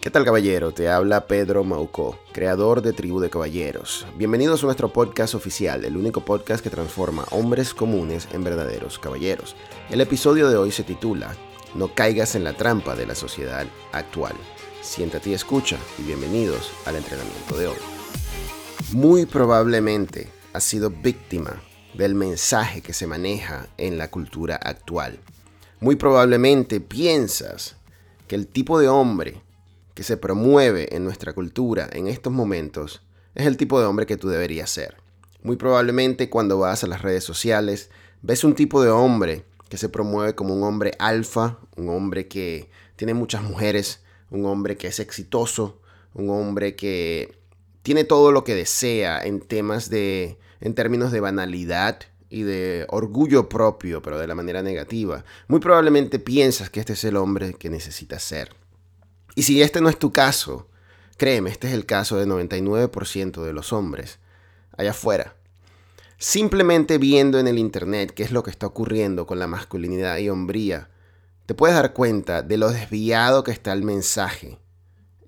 ¿Qué tal caballero? Te habla Pedro Maucó, creador de Tribu de Caballeros. Bienvenidos a nuestro podcast oficial, el único podcast que transforma hombres comunes en verdaderos caballeros. El episodio de hoy se titula No caigas en la trampa de la sociedad actual. Siéntate y escucha y bienvenidos al entrenamiento de hoy. Muy probablemente has sido víctima del mensaje que se maneja en la cultura actual. Muy probablemente piensas que el tipo de hombre que se promueve en nuestra cultura en estos momentos es el tipo de hombre que tú deberías ser. Muy probablemente cuando vas a las redes sociales ves un tipo de hombre que se promueve como un hombre alfa, un hombre que tiene muchas mujeres, un hombre que es exitoso, un hombre que tiene todo lo que desea en temas de en términos de banalidad y de orgullo propio, pero de la manera negativa. Muy probablemente piensas que este es el hombre que necesitas ser. Y si este no es tu caso, créeme, este es el caso del 99% de los hombres allá afuera. Simplemente viendo en el Internet qué es lo que está ocurriendo con la masculinidad y hombría, te puedes dar cuenta de lo desviado que está el mensaje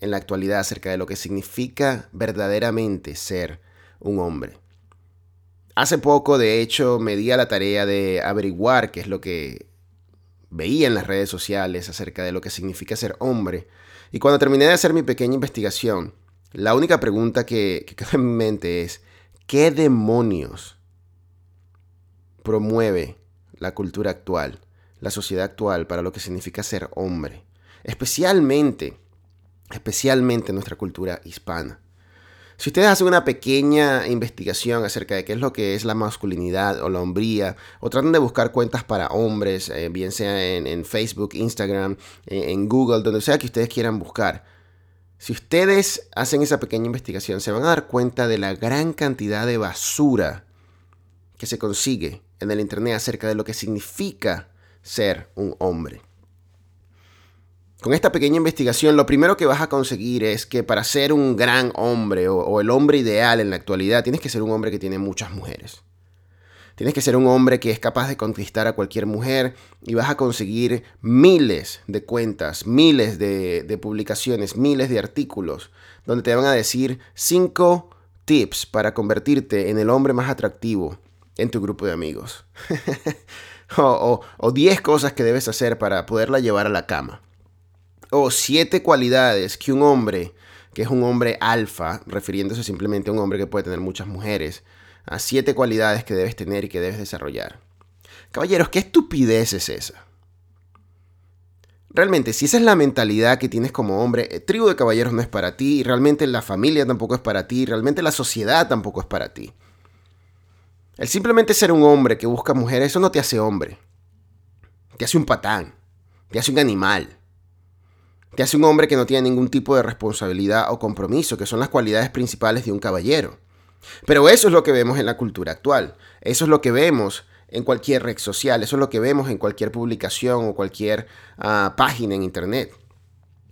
en la actualidad acerca de lo que significa verdaderamente ser un hombre. Hace poco, de hecho, me di a la tarea de averiguar qué es lo que veía en las redes sociales acerca de lo que significa ser hombre y cuando terminé de hacer mi pequeña investigación, la única pregunta que, quedó en mi mente es, ¿qué demonios promueve la cultura actual, la sociedad actual para lo que significa ser hombre? Especialmente, especialmente nuestra cultura hispana. Si ustedes hacen una pequeña investigación acerca de qué es lo que es la masculinidad o la hombría, o tratan de buscar cuentas para hombres, eh, bien sea en, Facebook, Instagram, en Google, donde sea que ustedes quieran buscar, si ustedes hacen esa pequeña investigación, se van a dar cuenta de la gran cantidad de basura que se consigue en el Internet acerca de lo que significa ser un hombre. Con esta pequeña investigación, lo primero que vas a conseguir es que para ser un gran hombre o, el hombre ideal en la actualidad, tienes que ser un hombre que tiene muchas mujeres. Tienes que ser un hombre que es capaz de conquistar a cualquier mujer y vas a conseguir miles de cuentas, miles de, de publicaciones, miles de artículos donde te van a decir cinco tips para convertirte en el hombre más atractivo en tu grupo de amigos. o 10 cosas que debes hacer para poderla llevar a la cama o siete cualidades que un hombre, que es un hombre alfa, refiriéndose simplemente a un hombre que puede tener muchas mujeres, a siete cualidades que debes tener y que debes desarrollar. Caballeros, ¿qué estupidez es esa? Realmente, si esa es la mentalidad que tienes como hombre, el eh, tribu de caballeros no es para ti, realmente la familia tampoco es para ti, realmente la sociedad tampoco es para ti. El simplemente ser un hombre que busca mujeres, eso no te hace hombre. Te hace un patán, te hace un animal. Te hace un hombre que no tiene ningún tipo de responsabilidad o compromiso, que son las cualidades principales de un caballero. Pero eso es lo que vemos en la cultura actual. Eso es lo que vemos en cualquier red social. Eso es lo que vemos en cualquier publicación o cualquier ah, página en internet.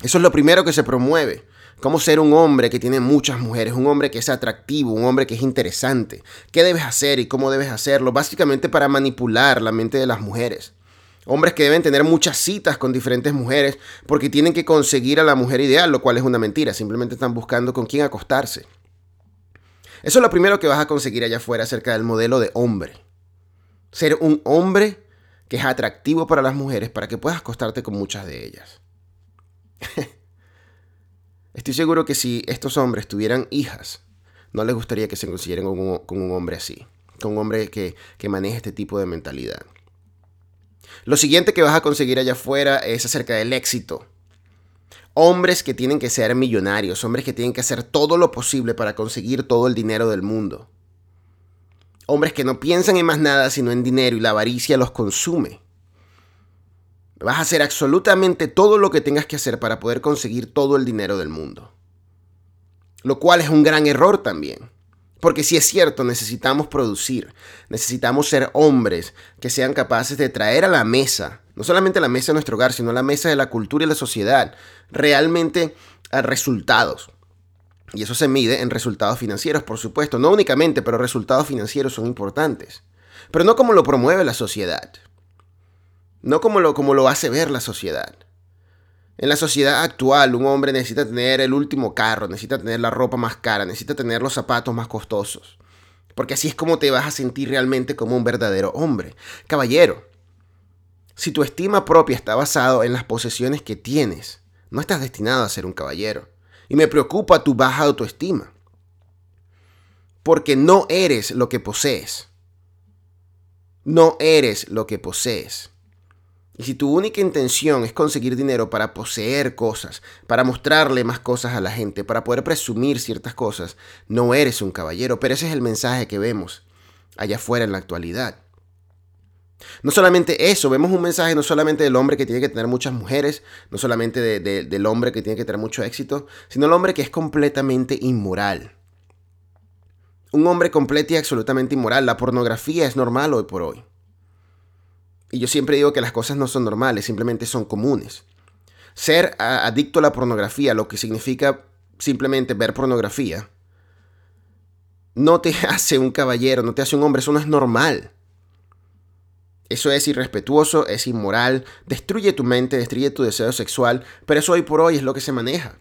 Eso es lo primero que se promueve. Cómo ser un hombre que tiene muchas mujeres, un hombre que es atractivo, un hombre que es interesante. ¿Qué debes hacer y cómo debes hacerlo? Básicamente para manipular la mente de las mujeres. Hombres que deben tener muchas citas con diferentes mujeres porque tienen que conseguir a la mujer ideal, lo cual es una mentira. Simplemente están buscando con quién acostarse. Eso es lo primero que vas a conseguir allá afuera acerca del modelo de hombre. Ser un hombre que es atractivo para las mujeres para que puedas acostarte con muchas de ellas. Estoy seguro que si estos hombres tuvieran hijas, no les gustaría que se consiguieran con un, hombre así, con un hombre que, que maneje este tipo de mentalidad. Lo siguiente que vas a conseguir allá afuera es acerca del éxito. Hombres que tienen que ser millonarios, hombres que tienen que hacer todo lo posible para conseguir todo el dinero del mundo. Hombres que no piensan en más nada sino en dinero y la avaricia los consume. Vas a hacer absolutamente todo lo que tengas que hacer para poder conseguir todo el dinero del mundo. Lo cual es un gran error también. Porque si es cierto, necesitamos producir, necesitamos ser hombres que sean capaces de traer a la mesa, no solamente a la mesa de nuestro hogar, sino a la mesa de la cultura y la sociedad, realmente a resultados. Y eso se mide en resultados financieros, por supuesto, no únicamente, pero resultados financieros son importantes. Pero no como lo promueve la sociedad, no como lo, como lo hace ver la sociedad. En la sociedad actual, un hombre necesita tener el último carro, necesita tener la ropa más cara, necesita tener los zapatos más costosos. Porque así es como te vas a sentir realmente como un verdadero hombre. Caballero, si tu estima propia está basado en las posesiones que tienes, no estás destinado a ser un caballero. Y me preocupa tu baja autoestima. Porque no eres lo que posees. No eres lo que posees. Y si tu única intención es conseguir dinero para poseer cosas, para mostrarle más cosas a la gente, para poder presumir ciertas cosas, no eres un caballero. Pero ese es el mensaje que vemos allá afuera en la actualidad. No solamente eso, vemos un mensaje no solamente del hombre que tiene que tener muchas mujeres, no solamente del hombre que tiene que tener mucho éxito, sino el hombre que es completamente inmoral. Un hombre completo y absolutamente inmoral. La pornografía es normal hoy por hoy. Y yo siempre digo que las cosas no son normales, simplemente son comunes. Ser adicto a la pornografía, lo que significa simplemente ver pornografía, no te hace un caballero, no te hace un hombre, eso no es normal. Eso es irrespetuoso, es inmoral, destruye tu mente, destruye tu deseo sexual, pero eso hoy por hoy es lo que se maneja.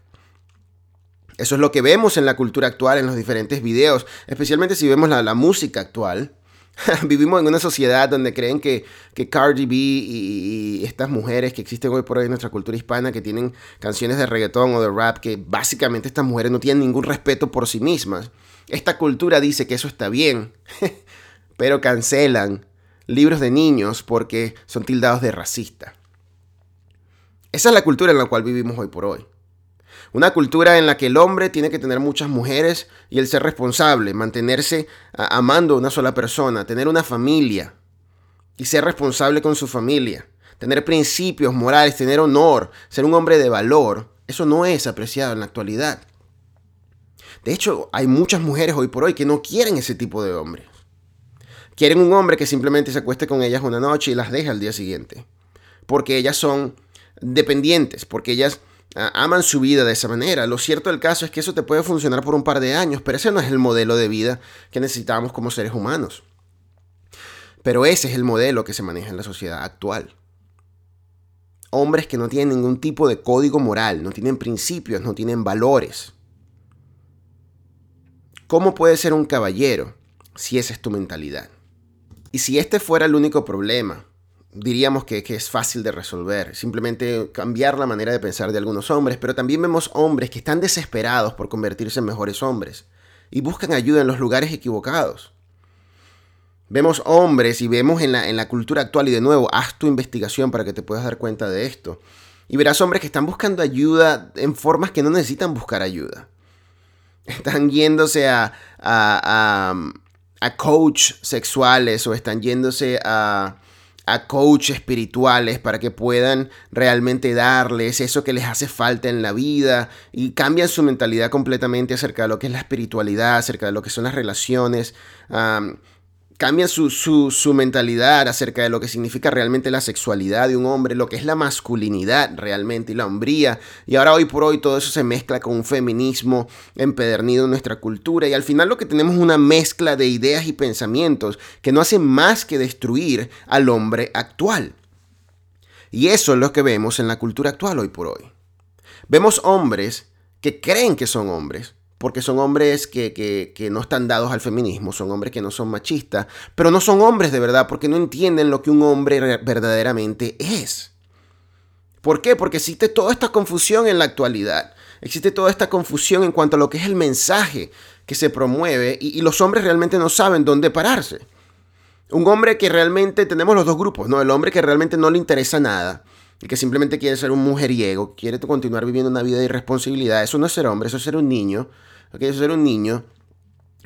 Eso es lo que vemos en la cultura actual, en los diferentes videos, especialmente si vemos la, la música actual. Vivimos en una sociedad donde creen que, que Cardi B y, estas mujeres que existen hoy por hoy en nuestra cultura hispana, que tienen canciones de reggaetón o de rap, que básicamente estas mujeres no tienen ningún respeto por sí mismas. Esta cultura dice que eso está bien, pero cancelan libros de niños porque son tildados de racista. Esa es la cultura en la cual vivimos hoy por hoy. Una cultura en la que el hombre tiene que tener muchas mujeres y el ser responsable, mantenerse amando a una sola persona, tener una familia y ser responsable con su familia, tener principios morales, tener honor, ser un hombre de valor, eso no es apreciado en la actualidad. De hecho, hay muchas mujeres hoy por hoy que no quieren ese tipo de hombres. Quieren un hombre que simplemente se acueste con ellas una noche y las deje al día siguiente. Porque ellas son dependientes, porque ellas aman su vida de esa manera. Lo cierto del caso es que eso te puede funcionar por un par de años, pero ese no es el modelo de vida que necesitamos como seres humanos. Pero ese es el modelo que se maneja en la sociedad actual. Hombres que no tienen ningún tipo de código moral, no tienen principios, no tienen valores. ¿Cómo puede ser un caballero si esa es tu mentalidad? Y si este fuera el único problema, diríamos que, es fácil de resolver, simplemente cambiar la manera de pensar de algunos hombres, pero también vemos hombres que están desesperados por convertirse en mejores hombres y buscan ayuda en los lugares equivocados. Vemos hombres y vemos en la, cultura actual, y de nuevo, haz tu investigación para que te puedas dar cuenta de esto. Y verás hombres que están buscando ayuda en formas que no necesitan buscar ayuda. Están yéndose a, a, a, a coach sexuales o están yéndose a, a coach espirituales para que puedan realmente darles eso que les hace falta en la vida y cambian su mentalidad completamente acerca de lo que es la espiritualidad, acerca de lo que son las relaciones cambian su, su, mentalidad acerca de lo que significa realmente la sexualidad de un hombre, lo que es la masculinidad realmente y la hombría. Y ahora hoy por hoy todo eso se mezcla con un feminismo empedernido en nuestra cultura y al final lo que tenemos es una mezcla de ideas y pensamientos que no hacen más que destruir al hombre actual. Y eso es lo que vemos en la cultura actual hoy por hoy. Vemos hombres que creen que son hombres, porque son hombres que, no están dados al feminismo, son hombres que no son machistas, pero no son hombres de verdad porque no entienden lo que un hombre verdaderamente es. ¿Por qué? Porque existe toda esta confusión en la actualidad. Existe toda esta confusión en cuanto a lo que es el mensaje que se promueve y, y los hombres realmente no saben dónde pararse. Un hombre que realmente tenemos los dos grupos, ¿no? El hombre que realmente no le interesa nada y que simplemente quiere ser un mujeriego, quiere continuar viviendo una vida de irresponsabilidad. Eso no es ser hombre, eso es ser un niño aquello ser un niño,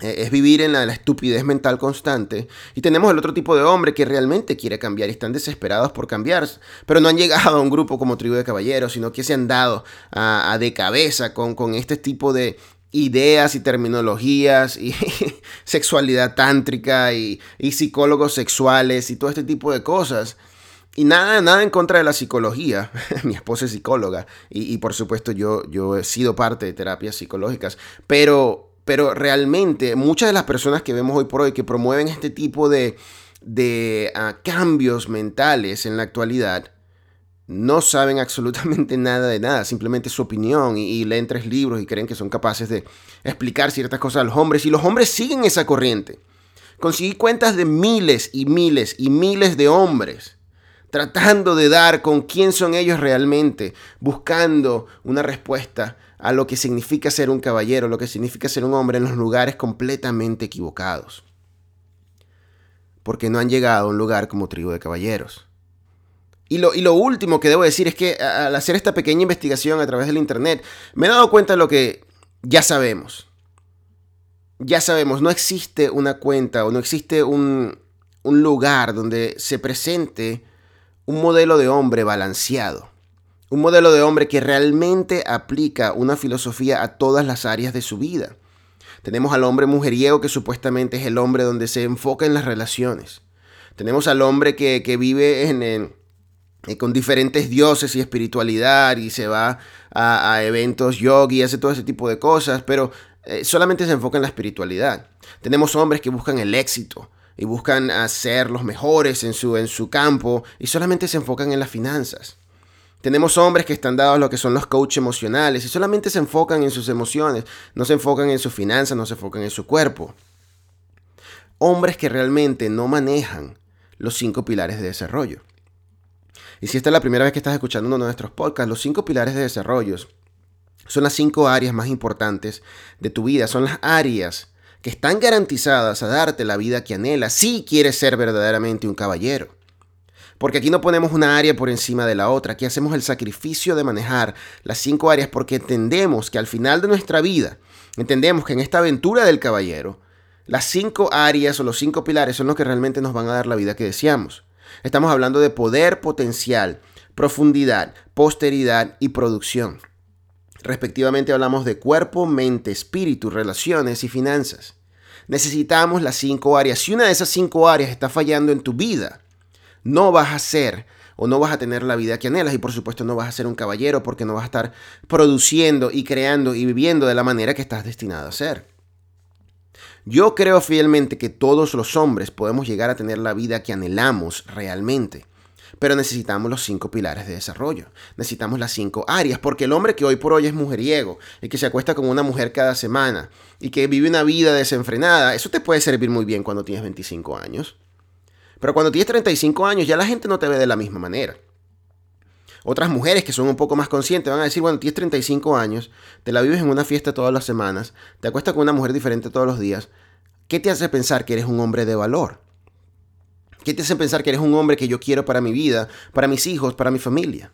eh, es vivir en la, estupidez mental constante. Y tenemos el otro tipo de hombre que realmente quiere cambiar y están desesperados por cambiar, pero no han llegado a un grupo como tribu de caballeros, sino que se han dado a, de cabeza con, con este tipo de ideas y terminologías y sexualidad tántrica y, y psicólogos sexuales y todo este tipo de cosas y nada, nada en contra de la psicología. Mi esposa es psicóloga y, por supuesto yo, yo he sido parte de terapias psicológicas. Pero, pero realmente muchas de las personas que vemos hoy por hoy que promueven este tipo de, de ah, cambios mentales en la actualidad no saben absolutamente nada de nada, simplemente su opinión y, leen tres libros y creen que son capaces de explicar ciertas cosas a los hombres y los hombres siguen esa corriente. Conseguí cuentas de miles y miles y miles de hombres tratando de dar con quién son ellos realmente, buscando una respuesta a lo que significa ser un caballero, lo que significa ser un hombre en los lugares completamente equivocados. Porque no han llegado a un lugar como tribu de caballeros. Y lo, y lo, último que debo decir es que al hacer esta pequeña investigación a través del Internet, me he dado cuenta de lo que ya sabemos. Ya sabemos, no existe una cuenta o no existe un, un lugar donde se presente un modelo de hombre balanceado. Un modelo de hombre que realmente aplica una filosofía a todas las áreas de su vida. Tenemos al hombre mujeriego que supuestamente es el hombre donde se enfoca en las relaciones. Tenemos al hombre que, vive en, en eh, con diferentes dioses y espiritualidad y se va a, eventos yogi y hace todo ese tipo de cosas, pero eh, solamente se enfoca en la espiritualidad. Tenemos hombres que buscan el éxito y buscan ser los mejores en su, en su campo y solamente se enfocan en las finanzas. Tenemos hombres que están dados a lo que son los coaches emocionales y solamente se enfocan en sus emociones, no se enfocan en sus finanzas, no se enfocan en su cuerpo. Hombres que realmente no manejan los cinco pilares de desarrollo. Y si esta es la primera vez que estás escuchando uno de nuestros podcasts, los cinco pilares de desarrollo son las cinco áreas más importantes de tu vida, son las áreas que están garantizadas a darte la vida que anhelas si quieres ser verdaderamente un caballero. Porque aquí no ponemos una área por encima de la otra, aquí hacemos el sacrificio de manejar las cinco áreas porque entendemos que al final de nuestra vida, entendemos que en esta aventura del caballero, las cinco áreas o los cinco pilares son los que realmente nos van a dar la vida que deseamos. Estamos hablando de poder potencial, profundidad, posteridad y producción. Respectivamente hablamos de cuerpo, mente, espíritu, relaciones y finanzas. Necesitamos las cinco áreas. Si una de esas cinco áreas está fallando en tu vida, no vas a ser o no vas a tener la vida que anhelas y por supuesto no vas a ser un caballero porque no vas a estar produciendo y creando y viviendo de la manera que estás destinado a ser. Yo creo fielmente que todos los hombres podemos llegar a tener la vida que anhelamos realmente. Pero necesitamos los cinco pilares de desarrollo. Necesitamos las cinco áreas. Porque el hombre que hoy por hoy es mujeriego y que se acuesta con una mujer cada semana y que vive una vida desenfrenada, eso te puede servir muy bien cuando tienes 25 años. Pero cuando tienes 35 años ya la gente no te ve de la misma manera. Otras mujeres que son un poco más conscientes van a decir, bueno, tienes 35 años, te la vives en una fiesta todas las semanas, te acuestas con una mujer diferente todos los días. ¿Qué te hace pensar que eres un hombre de valor? ¿Qué te hace pensar que eres un hombre que yo quiero para mi vida, para mis hijos, para mi familia?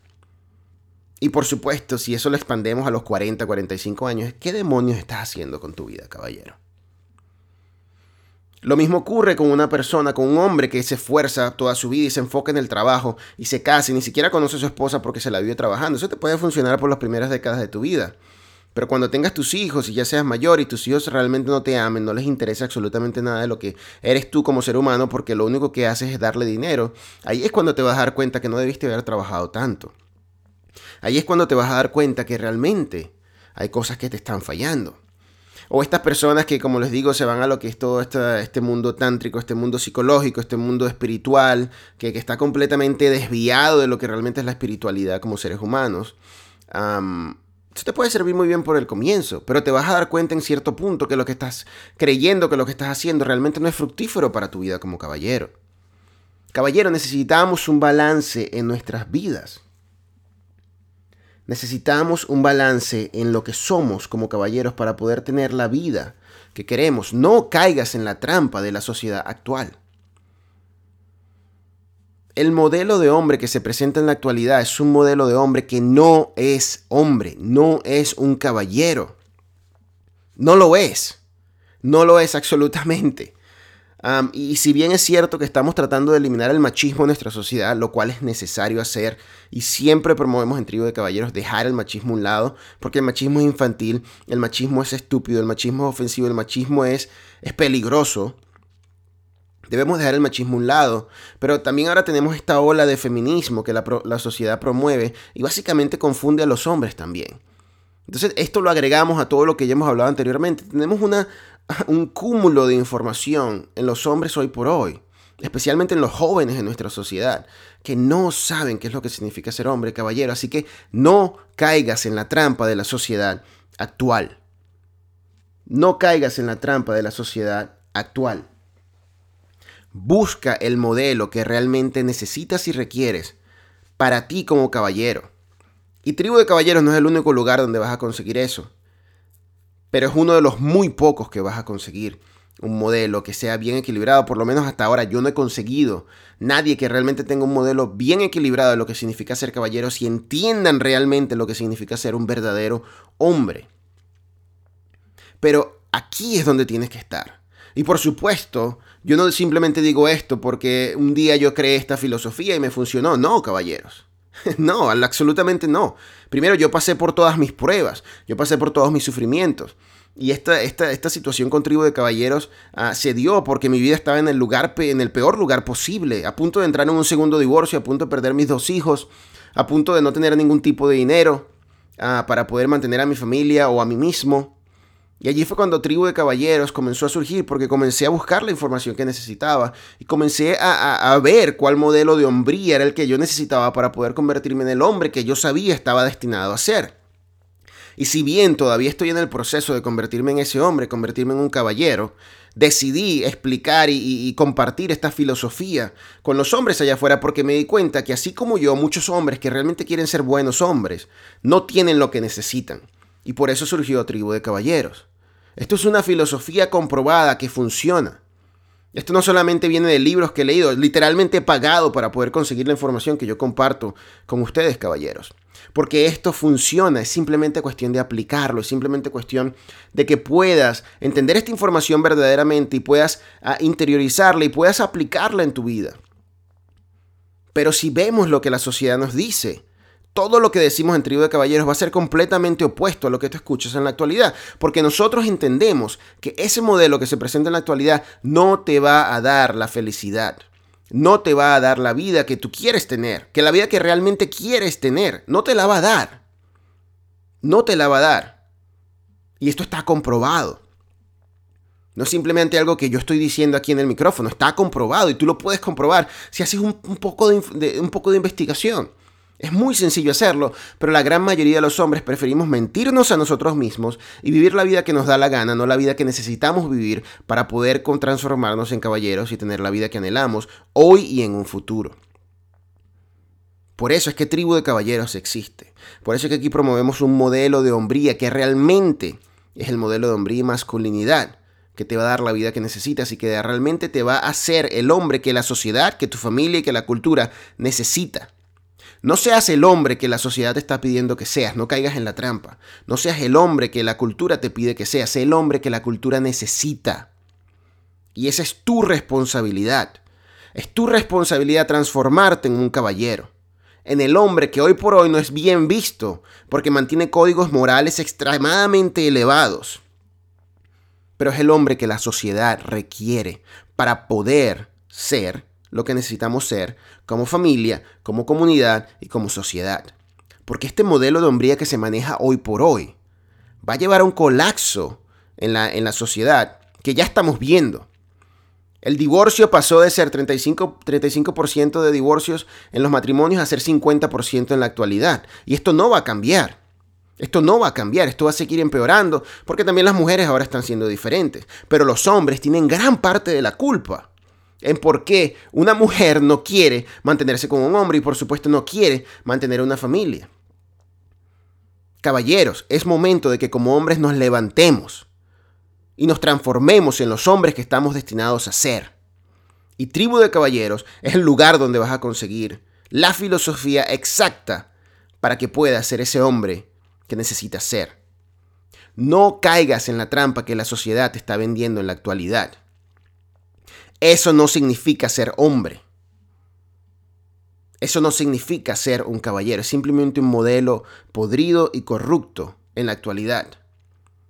Y por supuesto, si eso lo expandemos a los 40, 45 años, ¿qué demonios estás haciendo con tu vida, caballero? Lo mismo ocurre con una persona, con un hombre que se esfuerza toda su vida y se enfoca en el trabajo y se casa y ni siquiera conoce a su esposa porque se la vive trabajando. Eso te puede funcionar por las primeras décadas de tu vida. Pero cuando tengas tus hijos y ya seas mayor y tus hijos realmente no te amen, no les interesa absolutamente nada de lo que eres tú como ser humano porque lo único que haces es darle dinero, ahí es cuando te vas a dar cuenta que no debiste haber trabajado tanto. Ahí es cuando te vas a dar cuenta que realmente hay cosas que te están fallando. O estas personas que, como les digo, se van a lo que es todo este, mundo tántrico, este mundo psicológico, este mundo espiritual, que, está completamente desviado de lo que realmente es la espiritualidad como seres humanos. Esto te puede servir muy bien por el comienzo, pero te vas a dar cuenta en cierto punto que lo que estás creyendo, que lo que estás haciendo realmente no es fructífero para tu vida como caballero. Caballero, necesitamos un balance en nuestras vidas. Necesitamos un balance en lo que somos como caballeros para poder tener la vida que queremos. No caigas en la trampa de la sociedad actual. El modelo de hombre que se presenta en la actualidad es un modelo de hombre que no es hombre, no es un caballero. No lo es. No lo es absolutamente y si bien es cierto que estamos tratando de eliminar el machismo en nuestra sociedad, lo cual es necesario hacer, y siempre promovemos en Tribu de Caballeros dejar el machismo a un lado, porque el machismo es infantil, el machismo es estúpido, el machismo es ofensivo, el machismo es, es peligroso. Debemos dejar el machismo a un lado, pero también ahora tenemos esta ola de feminismo que la, sociedad promueve y básicamente confunde a los hombres también. Entonces, esto lo agregamos a todo lo que ya hemos hablado anteriormente. Tenemos una, un cúmulo de información en los hombres hoy por hoy. especialmente en los jóvenes de nuestra sociedad, que no saben qué es lo que significa ser hombre, caballero. Así que no caigas en la trampa de la sociedad actual. No caigas en la trampa de la sociedad actual. Busca el modelo que realmente necesitas y requieres para ti como caballero. Y Tribu de Caballeros no es el único lugar donde vas a conseguir eso, pero es uno de los muy pocos que vas a conseguir un modelo que sea bien equilibrado, por lo menos hasta ahora yo no he conseguido nadie que realmente tenga un modelo bien equilibrado de lo que significa ser caballeros y entiendan realmente lo que significa ser un verdadero hombre. Pero aquí es donde tienes que estar. Y por supuesto, yo no simplemente digo esto porque un día yo creé esta filosofía y me funcionó. No, caballeros. No, absolutamente no. Primero yo pasé por todas mis pruebas, yo pasé por todos mis sufrimientos. Y esta, esta, esta situación con Tribu de Caballeros ah, se dio porque mi vida estaba en el, lugar, en el peor lugar posible, a punto de entrar en un segundo divorcio, a punto de perder mis dos hijos, a punto de no tener ningún tipo de dinero ah, para poder mantener a mi familia o a mí mismo. Y allí fue cuando Tribu de Caballeros comenzó a surgir porque comencé a buscar la información que necesitaba y comencé a, ver cuál modelo de hombría era el que yo necesitaba para poder convertirme en el hombre que yo sabía estaba destinado a ser. Y si bien todavía estoy en el proceso de convertirme en ese hombre, convertirme en un caballero, decidí explicar y, compartir esta filosofía con los hombres allá afuera porque me di cuenta que así como yo, muchos hombres que realmente quieren ser buenos hombres, no tienen lo que necesitan. Y por eso surgió Tribu de Caballeros. Esto es una filosofía comprobada que funciona. Esto no solamente viene de libros que he leído, literalmente he pagado para poder conseguir la información que yo comparto con ustedes, caballeros. Porque esto funciona, es simplemente cuestión de aplicarlo, es simplemente cuestión de que puedas entender esta información verdaderamente y puedas ah, interiorizarla y puedas aplicarla en tu vida. Pero si vemos lo que la sociedad nos dice, todo lo que decimos en Tribu de Caballeros va a ser completamente opuesto a lo que tú escuchas en la actualidad, porque nosotros entendemos que ese modelo que se presenta en la actualidad no te va a dar la felicidad no te va a dar la vida que tú quieres tener, que la vida que realmente quieres tener, no te la va a dar. No te la va a dar. Y esto está comprobado. No es simplemente algo que yo estoy diciendo aquí en el micrófono, está comprobado y tú lo puedes comprobar si haces un, poco, de, un poco de investigación. Es muy sencillo hacerlo, pero la gran mayoría de los hombres preferimos mentirnos a nosotros mismos y vivir la vida que nos da la gana, no la vida que necesitamos vivir para poder transformarnos en caballeros y tener la vida que anhelamos hoy y en un futuro. Por eso es que Tribu de Caballeros existe. Por eso es que aquí promovemos un modelo de hombría que realmente es el modelo de hombría y masculinidad que te va a dar la vida que necesitas y que realmente te va a hacer el hombre que la sociedad, que tu familia y que la cultura necesita. No seas el hombre que la sociedad te está pidiendo que seas, no caigas en la trampa. No seas el hombre que la cultura te pide que seas, sé el hombre que la cultura necesita. Y esa es tu responsabilidad. Es tu responsabilidad transformarte en un caballero. En el hombre que hoy por hoy no es bien visto porque mantiene códigos morales extremadamente elevados. Pero es el hombre que la sociedad requiere para poder ser lo que necesitamos ser como familia, como comunidad y como sociedad. Porque este modelo de hombría que se maneja hoy por hoy va a llevar a un colapso en la, en la sociedad que ya estamos viendo. El divorcio pasó de ser 35%, 35 de divorcios en los matrimonios a ser 50% en la actualidad. Y esto no va a cambiar. Esto no va a cambiar, esto va a seguir empeorando, porque también las mujeres ahora están siendo diferentes. Pero los hombres tienen gran parte de la culpa en por qué una mujer no quiere mantenerse con un hombre y por supuesto no quiere mantener una familia. Caballeros, es momento de que como hombres nos levantemos y nos transformemos en los hombres que estamos destinados a ser. Y Tribu de Caballeros es el lugar donde vas a conseguir la filosofía exacta para que puedas ser ese hombre que necesitas ser. No caigas en la trampa que la sociedad te está vendiendo en la actualidad. Eso no significa ser hombre. Eso no significa ser un caballero, es simplemente un modelo podrido y corrupto en la actualidad.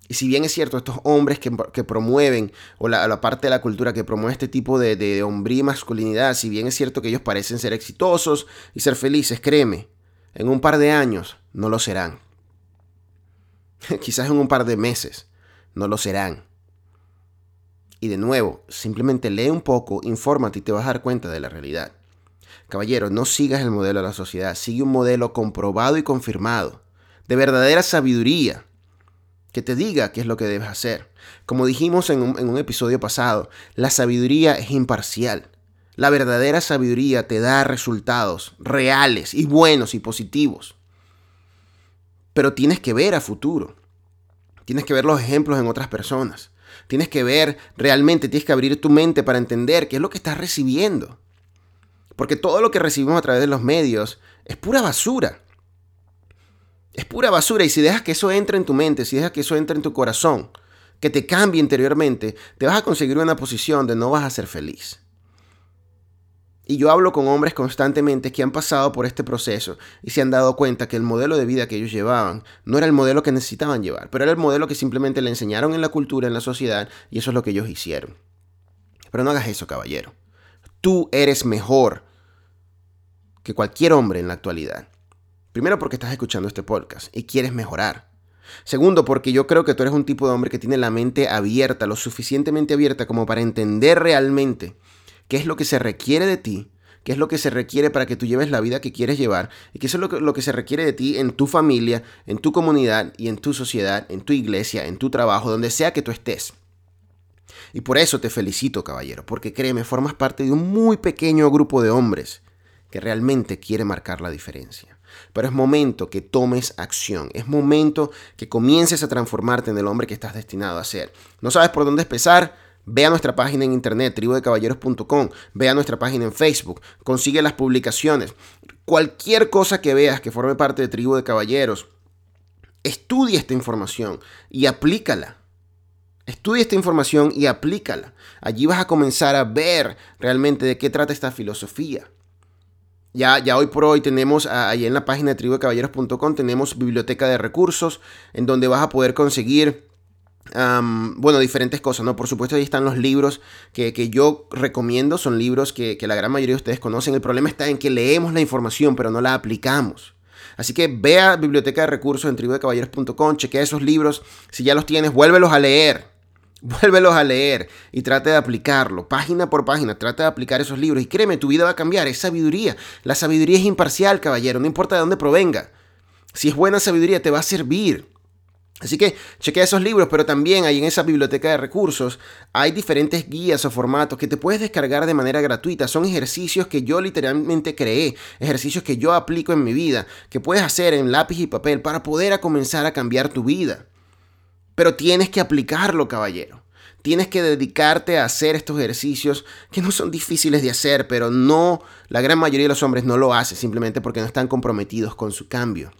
Y si bien es cierto, estos hombres que, promueven, o la, parte de la cultura que promueve este tipo de, de hombría y masculinidad, si bien es cierto que ellos parecen ser exitosos y ser felices, créeme, en un par de años no lo serán. Quizás en un par de meses no lo serán. Y de nuevo, simplemente lee un poco, infórmate y te vas a dar cuenta de la realidad. Caballero, no sigas el modelo de la sociedad, sigue un modelo comprobado y confirmado, de verdadera sabiduría, que te diga qué es lo que debes hacer. Como dijimos en un, en un episodio pasado, la sabiduría es imparcial. La verdadera sabiduría te da resultados reales y buenos y positivos. Pero tienes que ver a futuro. Tienes que ver los ejemplos en otras personas. Tienes que ver realmente, tienes que abrir tu mente para entender qué es lo que estás recibiendo. Porque todo lo que recibimos a través de los medios es pura basura. Es pura basura y si dejas que eso entre en tu mente, si dejas que eso entre en tu corazón, que te cambie interiormente, te vas a conseguir una posición donde no vas a ser feliz. Y yo hablo con hombres constantemente que han pasado por este proceso y se han dado cuenta que el modelo de vida que ellos llevaban no era el modelo que necesitaban llevar, pero era el modelo que simplemente le enseñaron en la cultura, en la sociedad, y eso es lo que ellos hicieron. Pero no hagas eso, caballero. Tú eres mejor que cualquier hombre en la actualidad. Primero porque estás escuchando este podcast y quieres mejorar. Segundo, porque yo creo que tú eres un tipo de hombre que tiene la mente abierta, lo suficientemente abierta como para entender realmente qué es lo que se requiere de ti, qué es lo que se requiere para que tú lleves la vida que quieres llevar y qué es lo que, lo que se requiere de ti en tu familia, en tu comunidad y en tu sociedad, en tu iglesia, en tu trabajo, donde sea que tú estés. Y por eso te felicito, caballero, porque créeme, formas parte de un muy pequeño grupo de hombres que realmente quiere marcar la diferencia. Pero es momento que tomes acción, es momento que comiences a transformarte en el hombre que estás destinado a ser. ¿No sabes por dónde empezar? Ve a nuestra página en internet, tribudecaballeros.com, ve a nuestra página en Facebook, consigue las publicaciones. Cualquier cosa que veas que forme parte de Tribu de Caballeros, estudia esta información y aplícala. Estudia esta información y aplícala. Allí vas a comenzar a ver realmente de qué trata esta filosofía. Ya, ya hoy por hoy tenemos ahí en la página de tribudecaballeros.com tenemos biblioteca de recursos en donde vas a poder conseguir bueno, diferentes cosas, ¿no? Por supuesto, ahí están los libros que, yo recomiendo, son libros que, la gran mayoría de ustedes conocen. El problema está en que leemos la información, pero no la aplicamos. Así que ve a Biblioteca de Recursos en tribudecaballeros.com, chequea esos libros. Si ya los tienes, vuélvelos a leer. Vuélvelos a leer y trate de aplicarlo, página por página, trate de aplicar esos libros y créeme, tu vida va a cambiar, es sabiduría. La sabiduría es imparcial, caballero, no importa de dónde provenga. Si es buena sabiduría, te va a servir. Así que chequea esos libros, pero también ahí en esa biblioteca de recursos hay diferentes guías o formatos que te puedes descargar de manera gratuita. Son ejercicios que yo literalmente creé, ejercicios que yo aplico en mi vida, que puedes hacer en lápiz y papel para poder comenzar a cambiar tu vida. Pero tienes que aplicarlo, caballero. Tienes que dedicarte a hacer estos ejercicios que no son difíciles de hacer, pero no, la gran mayoría de los hombres no lo hace simplemente porque no están comprometidos con su cambio.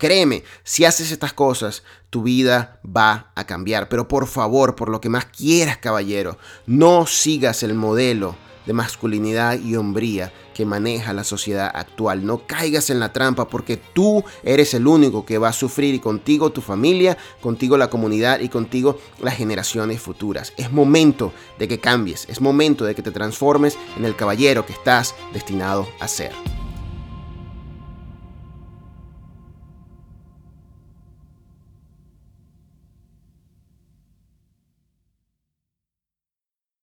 Créeme, si haces estas cosas, tu vida va a cambiar. Pero por favor, por lo que más quieras, caballero, no sigas el modelo de masculinidad y hombría que maneja la sociedad actual. No caigas en la trampa porque tú eres el único que va a sufrir y contigo tu familia, contigo la comunidad y contigo las generaciones futuras. Es momento de que cambies, es momento de que te transformes en el caballero que estás destinado a ser.